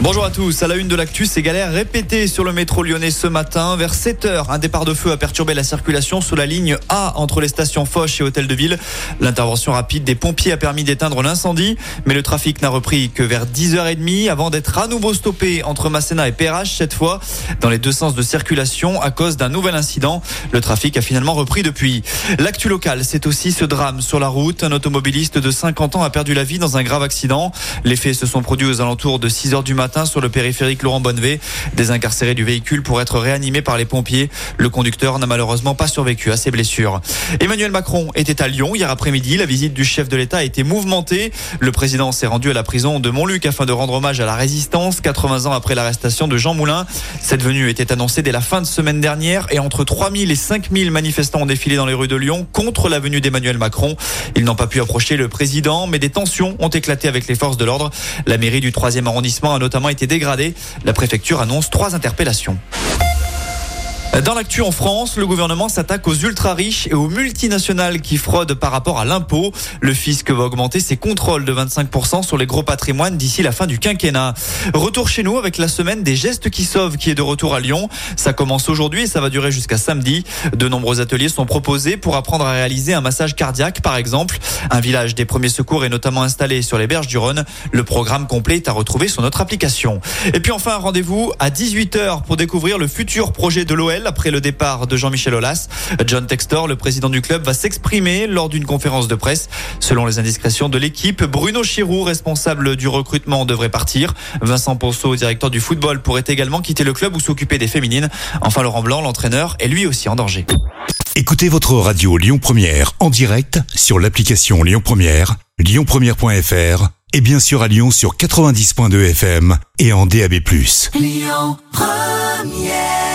Bonjour à tous, à la une de l'actu, ces galères répétées sur le métro lyonnais ce matin. Vers 7h, un départ de feu a perturbé la circulation sur la ligne A entre les stations Foch et Hôtel de Ville. L'intervention rapide des pompiers a permis d'éteindre l'incendie, mais le trafic n'a repris que vers 10h30 avant d'être à nouveau stoppé entre Masséna et Perrache, cette fois dans les deux sens de circulation à cause d'un nouvel incident. Le trafic a finalement repris depuis. L'actu locale, c'est aussi ce drame sur la route. Un automobiliste de 50 ans a perdu la vie dans un grave accident. Les faits se sont produits aux alentours de 6h du matin sur le périphérique Laurent Bonnevé. Désincarcéré du véhicule pour être réanimé par les pompiers. Le conducteur n'a malheureusement pas survécu à ses blessures. Emmanuel Macron était à Lyon hier après-midi. La visite du chef de l'État a été mouvementée. Le président s'est rendu à la prison de Montluc afin de rendre hommage à la résistance 80 ans après l'arrestation de Jean Moulin. Cette venue était annoncée dès la fin de semaine dernière et entre 3000 et 5000 manifestants ont défilé dans les rues de Lyon contre la venue d'Emmanuel Macron. Ils n'ont pas pu approcher le président, mais des tensions ont éclaté avec les forces de l'ordre. La mairie du 3e arrondissement a notamment été. La préfecture annonce trois interpellations. Dans l'actu en France, le gouvernement s'attaque aux ultra riches et aux multinationales qui fraudent par rapport à l'impôt. Le fisc va augmenter ses contrôles de 25% sur les gros patrimoines d'ici la fin du quinquennat. Retour chez nous avec la semaine des gestes qui sauvent qui est de retour à Lyon. Ça commence aujourd'hui et ça va durer jusqu'à samedi. De nombreux ateliers sont proposés pour apprendre à réaliser un massage cardiaque par exemple. Un village des premiers secours est notamment installé sur les berges du Rhône. Le programme complet est à retrouver sur notre application. Et puis enfin, rendez-vous à 18h pour découvrir le futur projet de l'OL après le départ de Jean-Michel Aulas. John Textor, le président du club, va s'exprimer lors d'une conférence de presse. Selon les indiscrétions de l'équipe, Bruno Chirou, responsable du recrutement, devrait partir. Vincent Ponceau, directeur du football, pourrait également quitter le club ou s'occuper des féminines. Enfin, Laurent Blanc, l'entraîneur, est lui aussi en danger. Écoutez votre radio Lyon Première en direct sur l'application Lyon Première, lyonpremière.fr et bien sûr à Lyon sur 90.2 FM et en DAB+. Lyon Première